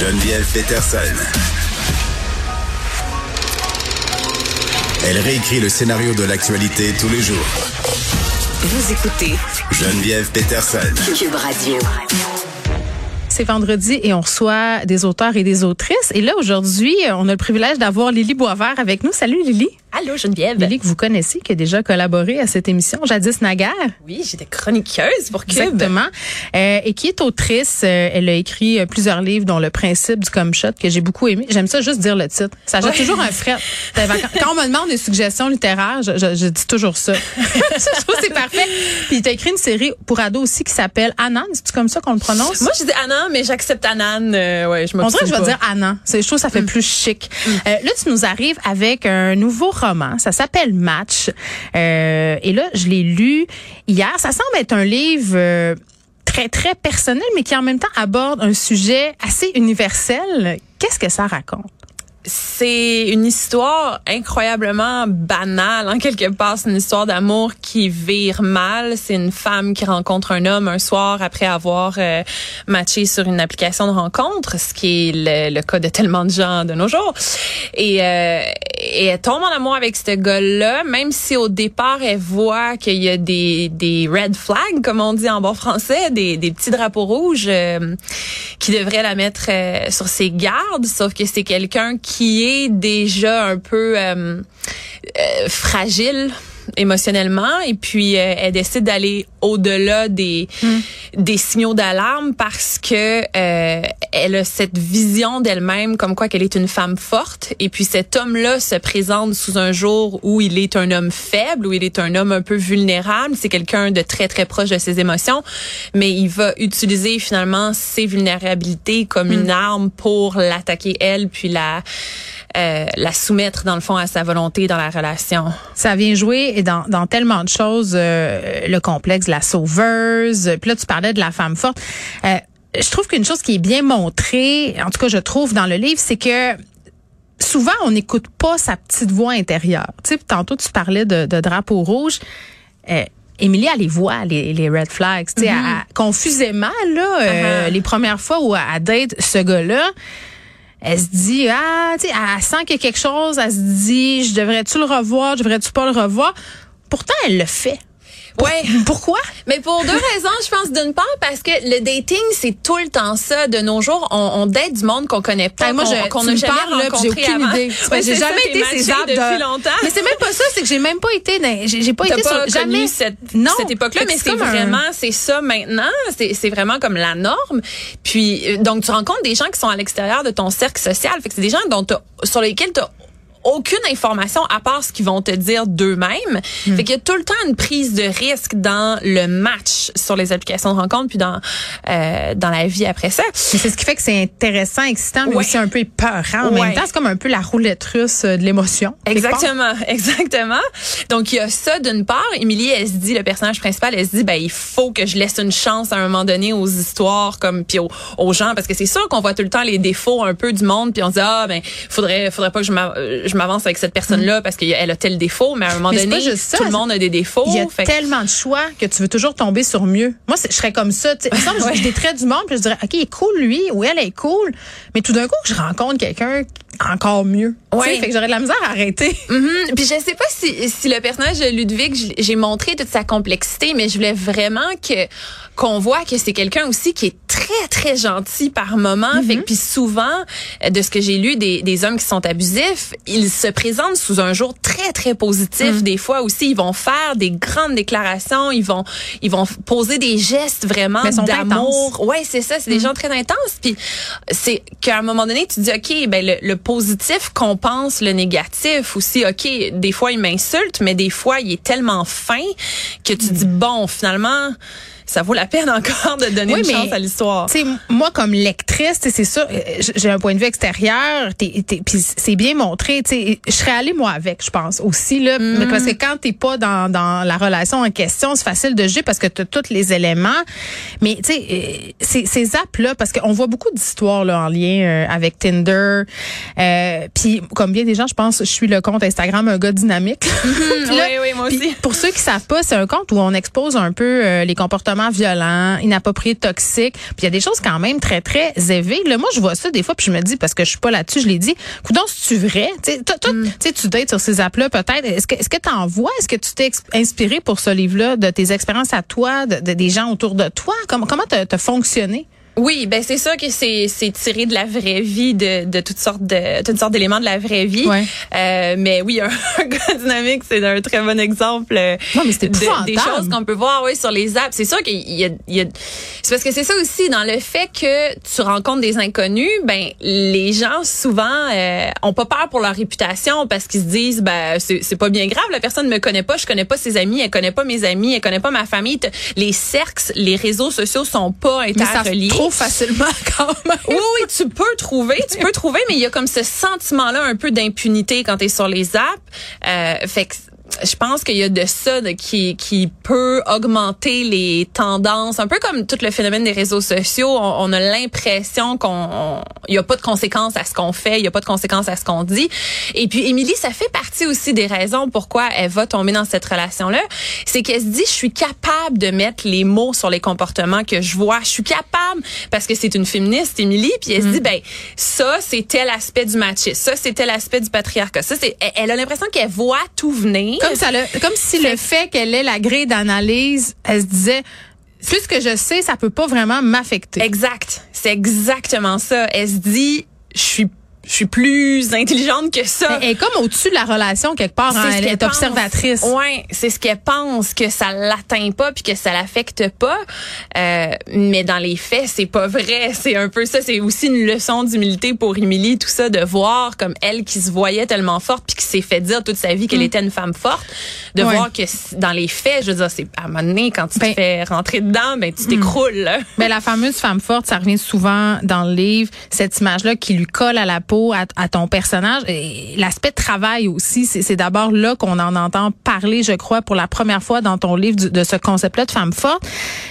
Geneviève Peterson. Elle réécrit le scénario de l'actualité tous les jours. Vous écoutez Geneviève Peterson. Cube Radio. C'est vendredi et on reçoit des auteurs et des autrices. Et là, aujourd'hui, on a le privilège d'avoir Lily Boisvert avec nous. Salut Lily. Allô Geneviève? Lily que vous connaissez, qui a déjà collaboré à cette émission, Jadis Naguère? Oui, j'étais chroniqueuse pour Cube. Exactement. Euh, et qui est autrice. Euh, elle a écrit euh, plusieurs livres, dont Le principe du comme shot, que j'ai beaucoup aimé. J'aime ça juste dire le titre. Ça jette Ouais. toujours un fret. Quand on me demande des suggestions littéraires, je, je- je dis toujours ça. je trouve que c'est parfait. Puis tu as écrit une série pour ados aussi qui s'appelle Anan. C'est comme ça qu'on le prononce? Moi, je dis Anna, mais j'accepte Anan. Euh, ouais, je On dirait que je vais dire. C'est- Je trouve que ça fait plus chic. Euh, là, tu nous arrives avec un nouveau roman. Ça s'appelle Match. Euh, et là, je l'ai lu hier. Ça semble être un livre euh, très, très personnel, mais qui en même temps aborde un sujet assez universel. Qu'est-ce que ça raconte? C'est une histoire incroyablement banale, en quelque part. C'est une histoire d'amour qui vire mal. C'est une femme qui rencontre un homme un soir après avoir euh, matché sur une application de rencontre, ce qui est le, le cas de tellement de gens de nos jours. Et, euh, et elle tombe en amour avec ce gars-là, même si au départ, elle voit qu'il y a des, des red flags, comme on dit en bon français, des, des petits drapeaux rouges euh, qui devraient la mettre euh, sur ses gardes, sauf que c'est quelqu'un qui est déjà un peu euh, euh, fragile émotionnellement et puis euh, elle décide d'aller au-delà des des signaux d'alarme parce que euh, elle a cette vision d'elle-même comme quoi qu'elle est une femme forte et puis cet homme-là se présente sous un jour où il est un homme faible où il est un homme un peu vulnérable. C'est quelqu'un de très très proche de ses émotions mais il va utiliser finalement ses vulnérabilités comme une arme pour l'attaquer elle puis la euh, la soumettre dans le fond à sa volonté dans la relation. Ça vient jouer et dans, dans tellement de choses, euh, le complexe de la sauveuse. Puis là, tu parlais de la femme forte. Euh, je trouve qu'une chose qui est bien montrée, en tout cas, je trouve dans le livre, c'est que souvent, on n'écoute pas sa petite voix intérieure. Tu sais, tantôt, tu parlais de, de drapeau rouge. Euh, Émilie, elle les voit, les, les red flags. Tu sais, elle- confusément, là, euh, Uh-huh. les premières fois où elle date ce gars-là, elle se dit, ah, tu sais, elle sent qu'il y a quelque chose, elle se dit, je devrais-tu le revoir, je devrais-tu pas le revoir? Pourtant, elle le fait. Ouais. Pourquoi? Mais pour deux raisons, je pense d'une part parce que le dating c'est tout le temps ça de nos jours. On, on date du monde qu'on connaît pas, moi, je, qu'on n'a jamais puis rencontré j'ai aucune avant. idée. Ouais, j'ai jamais été ces arbres depuis de... longtemps. Mais c'est même pas ça, c'est que j'ai même pas été j'ai, pas T'as été pas sur, jamais. cette, non. cette époque-là, mais c'est comme un- vraiment, c'est ça maintenant. C'est c'est vraiment comme la norme. Puis, euh, donc, tu rencontres des gens qui sont à l'extérieur de ton cercle social. Fait que c'est des gens dont t'as- sur lesquels tu aucune information à part ce qu'ils vont te dire d'eux-mêmes. Hmm. Fait qu'il y a tout le temps une prise de risque dans le match sur les applications de rencontre puis dans euh, dans la vie après ça. C'est ce qui fait que c'est intéressant, excitant, mais Ouais. aussi un peu épeurant en Ouais. même temps. C'est comme un peu la roulette russe euh, de l'émotion. Exactement, exactement. Donc il y a ça d'une part. Émilie, elle se dit, le personnage principal, elle se dit, ben il faut que je laisse une chance à un moment donné aux histoires comme puis aux, aux gens parce que c'est sûr qu'on voit tout le temps les défauts un peu du monde puis on se dit ah ben faudrait faudrait pas que je je m'avance avec cette personne là parce qu'elle a tel défaut mais à un moment Mais donné ça, tout le monde a des défauts. Il y a Fait tellement de choix que tu veux toujours tomber sur mieux. Moi, je serais comme ça. Il me semble que Ouais. je détrais du monde, puis je dirais, OK, il est cool, lui, ou elle est cool. Mais tout d'un coup, je rencontre quelqu'un encore mieux. Ouais. Fait que j'aurais de la misère à arrêter. Mhm. Puis je sais pas si, si le personnage de Ludwig, j'ai montré toute sa complexité, mais je voulais vraiment que qu'on voit que c'est quelqu'un aussi qui est très très gentil par moment. Fait que puis souvent de ce que j'ai lu des, des hommes qui sont abusifs, ils se présentent sous un jour très très positif. Des fois aussi, ils vont faire des grandes déclarations, ils vont ils vont poser des gestes vraiment ils d'amour. Ouais, c'est ça, c'est des gens très intenses. Puis c'est qu'à un moment donné, tu dis ok, ben le, le positif compense le négatif aussi. Ok, des fois il m'insulte, mais des fois il est tellement fin que tu dis bon, finalement. Ça vaut la peine encore de donner Oui, une mais, chance à l'histoire. Moi, comme lectrice, c'est ça, euh, j'ai un point de vue extérieur, puis c'est bien montré. Je serais allée, moi, avec, je pense, aussi. Là, Mm. Parce que quand t'es pas dans, dans la relation en question, c'est facile de juger parce que tu as tous les éléments. Mais tu sais, euh, ces, ces apps-là, parce qu'on voit beaucoup d'histoires là, en lien euh, avec Tinder. Euh, puis, comme bien des gens, je pense, je suis le compte Instagram, un gars dynamique. Là, oui, oui, moi aussi. pour ceux qui savent pas, c'est un compte où on expose un peu euh, les comportements comportements violents, inappropriés, toxiques. Puis il y a des choses quand même très, très élevées. Là, moi, je vois ça des fois, puis je me dis, parce que je suis pas là-dessus, je l'ai dit, coudonc, c'est-tu vrai? Tu sais, Mm. tu sais, tu dates sur ces apps-là peut-être. Est-ce que est-ce que t'en vois? Est-ce que tu t'es inspiré pour ce livre-là de tes expériences à toi, de, de- des gens autour de toi? Comment comment t'as fonctionné? Oui, ben c'est sûr que c'est c'est tiré de la vraie vie, de, de toutes sortes de toutes sortes d'éléments de la vraie vie. Ouais. Euh, mais oui, un, un gars dynamique, c'est un très bon exemple. euh, Non, mais c'est de- des choses qu'on peut voir oui sur les apps. C'est sûr qu'il y a, il y a c'est parce que c'est ça aussi dans le fait que tu rencontres des inconnus, ben les gens souvent euh, ont pas peur pour leur réputation parce qu'ils se disent ben c'est c'est pas bien grave, la personne me connaît pas, je connais pas ses amis, elle connaît pas mes amis, elle connaît pas ma famille. Les cercles, les réseaux sociaux sont pas interreliés. Facilement quand même. Oui, oui, tu peux trouver, tu peux trouver, mais il y a comme ce sentiment-là un peu d'impunité quand tu es sur les apps. Euh, fait que je pense qu'il y a de ça de, qui qui peut augmenter les tendances, un peu comme tout le phénomène des réseaux sociaux. On, on a l'impression qu'on il y a pas de conséquences à ce qu'on fait, il y a pas de conséquences à ce qu'on dit. Et puis Émilie, ça fait partie aussi des raisons pourquoi elle va tomber dans cette relation-là, c'est qu'elle se dit je suis capable de mettre les mots sur les comportements que je vois, je suis capable parce que c'est une féministe Émilie, puis elle se dit ben ça c'est tel aspect du machisme, ça c'est tel aspect du patriarcat, ça c'est elle, elle a l'impression qu'elle voit tout venir. Comme ça, le- comme si le fait qu'elle ait la grille d'analyse, elle se disait, plus que je sais, ça peut pas vraiment m'affecter. Exact. C'est exactement ça. Elle se dit, je suis, je suis plus intelligente que ça. Elle est comme au-dessus de la relation quelque part. hein. Elle qu'elle est pense. observatrice. Ouais, c'est ce qu'elle pense que ça l'atteint pas puis que ça l'affecte pas. Euh, mais dans les faits, c'est pas vrai. C'est un peu ça. C'est aussi une leçon d'humilité pour Émilie, tout ça, de voir comme elle qui se voyait tellement forte puis qui s'est fait dire toute sa vie qu'elle était une femme forte, de Mm. Ouais. voir que dans les faits, je veux dire, c'est à un moment donné quand tu Ben- te fais rentrer dedans, ben tu t'écroules. là. Mais la fameuse femme forte, ça revient souvent dans le livre, cette image-là qui lui colle à la peau, à, à ton personnage. Et L'aspect travail aussi, c'est d'abord là qu'on en entend parler, je crois, pour la première fois dans ton livre du- de ce concept-là de femme forte.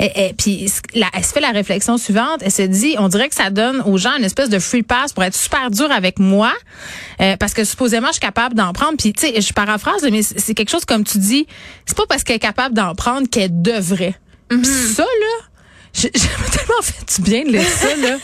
Et, et puis, la- elle se fait la réflexion suivante. Elle se dit, on dirait que ça donne aux gens une espèce de free pass pour être super dur avec moi, euh, parce que supposément je suis capable d'en prendre. Puis, tu sais, je paraphrase, mais c'est quelque chose comme tu dis, c'est pas parce qu'elle est capable d'en prendre qu'elle devrait. Puis ça, là, j'ai tellement fait du bien de lire ça, là.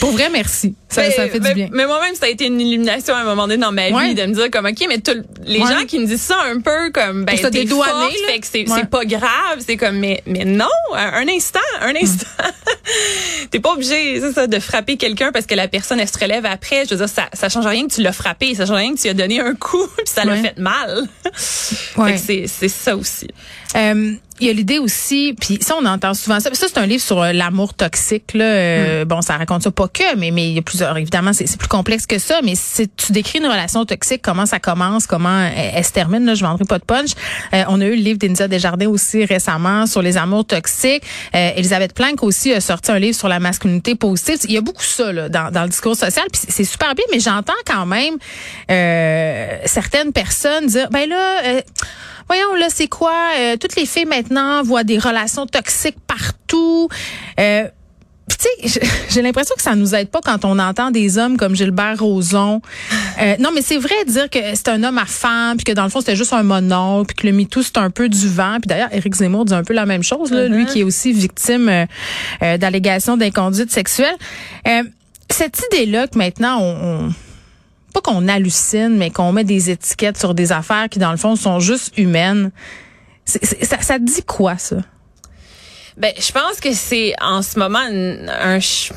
Pour vrai, merci. Ça, Mais- ça fait mais, du bien. Mais moi-même, ça a été une illumination à un moment donné dans ma Ouais. vie de me dire comme ok, mais tout- les Ouais. gens qui me disent ça un peu comme ben t'es forte, fait que c'est Ouais. pas grave, c'est comme mais mais non, un instant, un instant. T'es pas obligé, c'est ça, de frapper quelqu'un parce que la personne elle se relève après. Je veux dire, ça ça change rien que tu l'as frappé, ça change rien que tu lui as donné un coup puis ça l'a fait mal. Ouais. Fait que c'est ça aussi. Euh, il y a l'idée aussi, puis ça on entend souvent ça. Ça c'est un livre sur euh, l'amour toxique là. Hmm. Euh, Bon, ça raconte ça pas que, mais mais il y a plusieurs. Évidemment, c'est plus complexe que ça. Mais c'est tu décris une relation toxique, comment ça commence, comment elle, elle se termine. Là, je vendrai pas de punch. Euh, on a eu le livre d'India Desjardins aussi récemment sur les amours toxiques. Euh, Elisabeth Planck aussi a sorti un livre sur la masculinité positive. Il y a beaucoup ça là, dans, dans le discours social. Puis c'est- super bien, mais j'entends quand même euh, certaines personnes dire, ben là. euh, Voyons, là, c'est quoi? Euh, toutes les filles maintenant voient des relations toxiques partout. Euh, tu sais, j'ai l'impression que ça nous aide pas quand on entend des hommes comme Gilbert Rozon. Euh, non, mais c'est vrai de dire que c'est un homme à femme, puis que dans le fond c'était juste un monon, puis que le MeToo c'est un peu du vent. Puis d'ailleurs, Éric Zemmour dit un peu la même chose, là, lui qui est aussi victime euh, euh, d'allégations d'inconduite sexuelle. Euh, cette idée-là que maintenant on- on pas qu'on hallucine, mais qu'on met des étiquettes sur des affaires qui, dans le fond, sont juste humaines. Ça, ça te dit quoi, ça? Ben, je pense que c'est en ce moment un, un ch-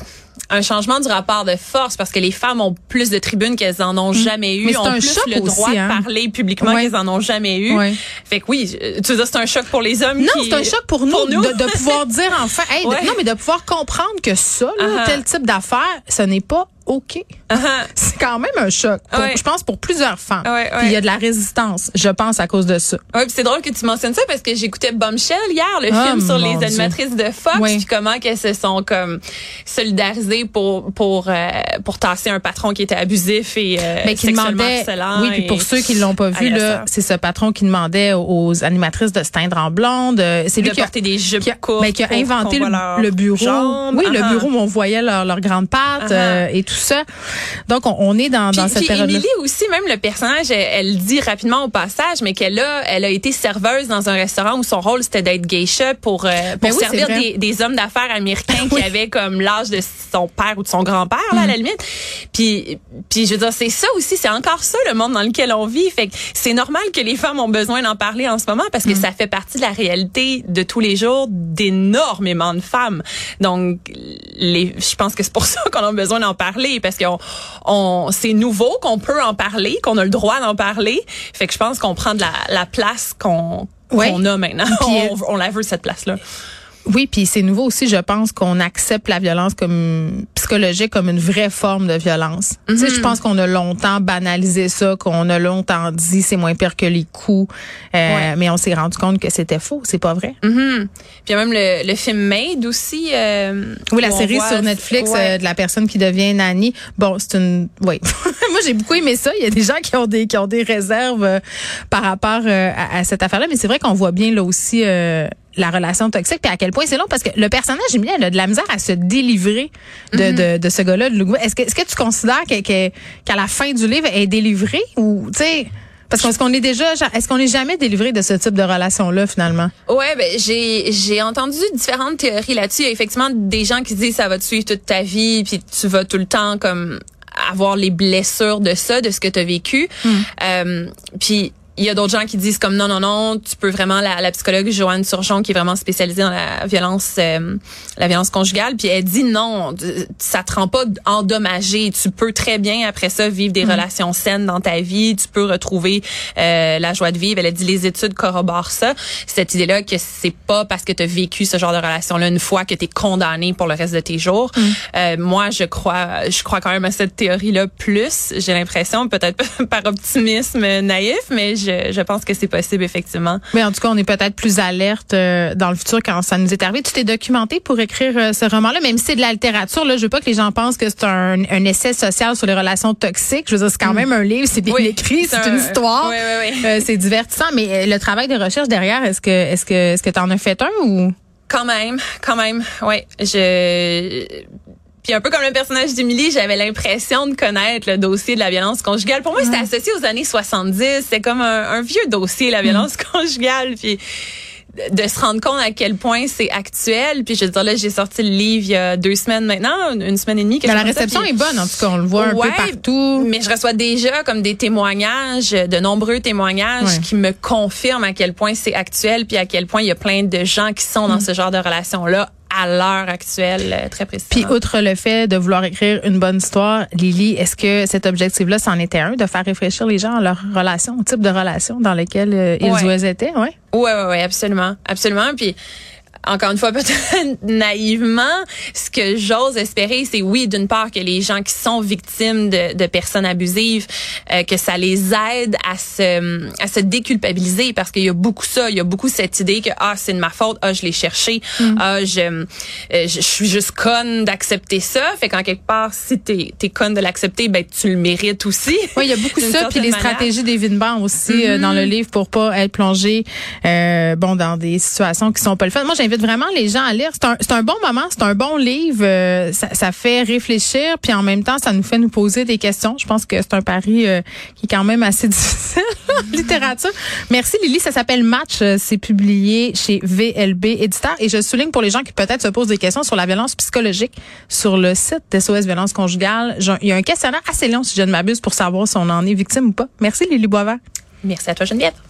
un changement du rapport de force parce que les femmes ont plus de tribunes qu'elles en ont jamais eu, Mm. Mais c'est ont un plus choc le droit aussi, hein. de parler publiquement Ouais. qu'elles en ont jamais eu. Ouais. Fait que oui, tu veux dire c'est un choc pour les hommes Non, qui- c'est un choc pour nous, De, de pouvoir dire enfin, hey, de- non, mais de pouvoir comprendre que ça, là, Uh-huh. tel type d'affaires, ce n'est pas OK. Uh-huh. C'est quand même un choc. pour- Ouais. Je pense pour plusieurs femmes. Ouais, Puis il y a ouais. de la résistance, je pense, à cause de ça. Ouais, puis c'est drôle que tu mentionnes ça parce que j'écoutais Bombshell hier, le Oh, film sur les Dieu. animatrices de Fox, Oui. puis comment qu'elles se sont comme solidarisées pour pour euh, pour tasser un patron qui était abusif et euh, mais qui sexuellement demandait oui puis pour ceux qui l'ont pas vu là c'est ce patron qui demandait aux animatrices de se teindre en blonde Euh, c'est lui de qui a, porter des jupes qui a, courtes ben, qui a inventé le, bureau jambes. oui le Uh-huh. bureau où on voyait leurs leurs grandes pattes Uh-huh. euh, et tout ça Donc, on, on est dans, Puis, dans cette puis période-là. Émilie aussi, même le personnage, elle, elle dit rapidement au passage, mais qu'elle a, elle a été serveuse dans un restaurant où son rôle c'était d'être geisha pour, euh, pour Ben oui, servir des, des hommes d'affaires américains qui avaient comme l'âge de son père ou de son grand-père là, à Mm. la limite. Puis, puis je veux dire, c'est ça aussi, c'est encore ça le monde dans lequel on vit. Fait que c'est normal que les femmes ont besoin d'en parler en ce moment parce que Mm. ça fait partie de la réalité de tous les jours d'énormément de femmes. Donc, les, je pense que c'est pour ça qu'on a besoin d'en parler parce qu'on, on, c'est nouveau qu'on peut en parler, qu'on a le droit d'en parler. Fait que je pense qu'on prend de la, la place qu'on Ouais. qu'on a maintenant. Puis, on, on la veut cette place-là. Oui, puis c'est nouveau aussi, je pense qu'on accepte la violence comme psychologique comme une vraie forme de violence. Tu sais, je pense qu'on a longtemps banalisé ça, qu'on a longtemps dit c'est moins pire que les coups, euh, Ouais. mais on s'est rendu compte que c'était faux, c'est pas vrai. Mhm. Puis il y a même le, le film Made aussi. euh, Oui, la série voit- sur Netflix Ouais. euh, de la personne qui devient nanny. Bon, c'est une oui. Moi, j'ai beaucoup aimé ça. Il y a des gens qui ont des qui ont des réserves euh, par rapport euh, à, à cette affaire-là, mais c'est vrai qu'on voit bien là aussi euh, la relation toxique puis à quel point c'est long parce que le personnage Emilie, elle a de la misère à se délivrer de, Mm-hmm. de, de ce gars-là de Lugo. Est-ce que est-ce que tu considères qu'à la fin du livre elle est délivrée ou tu sais parce qu'on est-ce qu'on est déjà est-ce qu'on est jamais délivré de ce type de relation là finalement? Ouais, ben j'ai j'ai entendu différentes théories là-dessus. Il y a effectivement des gens qui disent ça va te suivre toute ta vie, puis tu vas tout le temps comme avoir les blessures de ça, de ce que tu as vécu. Euh, puis il y a d'autres gens qui disent comme non non non, tu peux vraiment la, la psychologue Joanne Surgeon qui est vraiment spécialisée dans la violence euh, la violence conjugale, puis elle dit non, ça te rend pas endommagé, tu peux très bien après ça vivre des relations saines dans ta vie, tu peux retrouver euh, la joie de vivre. Elle a dit les études corroborent ça, cette idée-là que c'est pas parce que tu as vécu ce genre de relation-là une fois que tu es condamné pour le reste de tes jours. Euh, moi, je crois je crois quand même à cette théorie-là plus, j'ai l'impression peut-être par optimisme naïf, mais je, je pense que c'est possible effectivement. Mais en tout cas, on est peut-être plus alerte euh, dans le futur quand ça nous est arrivé. Tu t'es documenté pour écrire euh, ce roman-là, même si c'est de la littérature. Là, je veux pas que les gens pensent que c'est un, un essai social sur les relations toxiques. Je veux dire, c'est quand même un livre, c'est bien Mm. Oui, écrit, c'est une un- histoire, oui, oui, oui. Euh, c'est divertissant. Mais euh, le travail de recherche derrière, est-ce que est-ce que est-ce que t'en as fait un ou? Quand même, quand même. Ouais, je puis un peu comme le personnage d'Émilie, j'avais l'impression de connaître le dossier de la violence conjugale. Pour moi, c'était associé aux années 70. C'est comme un, un vieux dossier, la violence conjugale. Puis de se rendre compte à quel point c'est actuel. Puis je veux dire, là, j'ai sorti le livre il y a deux semaines maintenant, une, semaine et demie. Ben, la ça, réception puis- est bonne en tout cas, on le voit un peu partout. Mais je reçois déjà comme des témoignages, de nombreux témoignages Ouais. qui me confirment à quel point c'est actuel, puis à quel point il y a plein de gens qui sont Mm. dans ce genre de relation-là à l'heure actuelle, euh, très Puis précisément. outre le fait de vouloir écrire une bonne histoire, Lily, est-ce que cet objectif-là, c'en était un, de faire réfléchir les gens à leur relation, au type de relation dans lequel euh, ils Ouais. étaient, ouais? Ouais, ouais, ouais, absolument, absolument. Puis encore une fois, peut-être naïvement, ce que j'ose espérer, c'est oui, d'une part que les gens qui sont victimes de, de personnes abusives, euh, que ça les aide à se, à se déculpabiliser, parce qu'il y a beaucoup ça, il y a beaucoup cette idée que ah c'est de ma faute, ah je l'ai cherché, ah je, euh, je, suis juste conne d'accepter ça. Fait qu'en quelque part, si t'es es conne de l'accepter, ben tu le mérites aussi. Oui, il y a beaucoup ça, puis les manière. stratégies d'évitement aussi euh, dans le livre pour pas être plongé euh, bon dans des situations qui sont pas le fun. Moi, j'invite vraiment les gens à lire. C'est un, un bon moment, c'est un bon livre. euh, ça, fait réfléchir, puis en même temps, ça nous fait nous poser des questions. Je pense que c'est un pari euh, qui est quand même assez difficile littérature. Merci Lily, ça s'appelle Match. euh, C'est publié chez VLB Éditeur. Et je souligne pour les gens qui peut-être se posent des questions sur la violence psychologique sur le site d'SOS Violence Conjugale. Il y a un questionnaire assez long, si je ne m'abuse, pour savoir si on en est victime ou pas. Merci Lily Boisvert. Merci à toi Geneviève.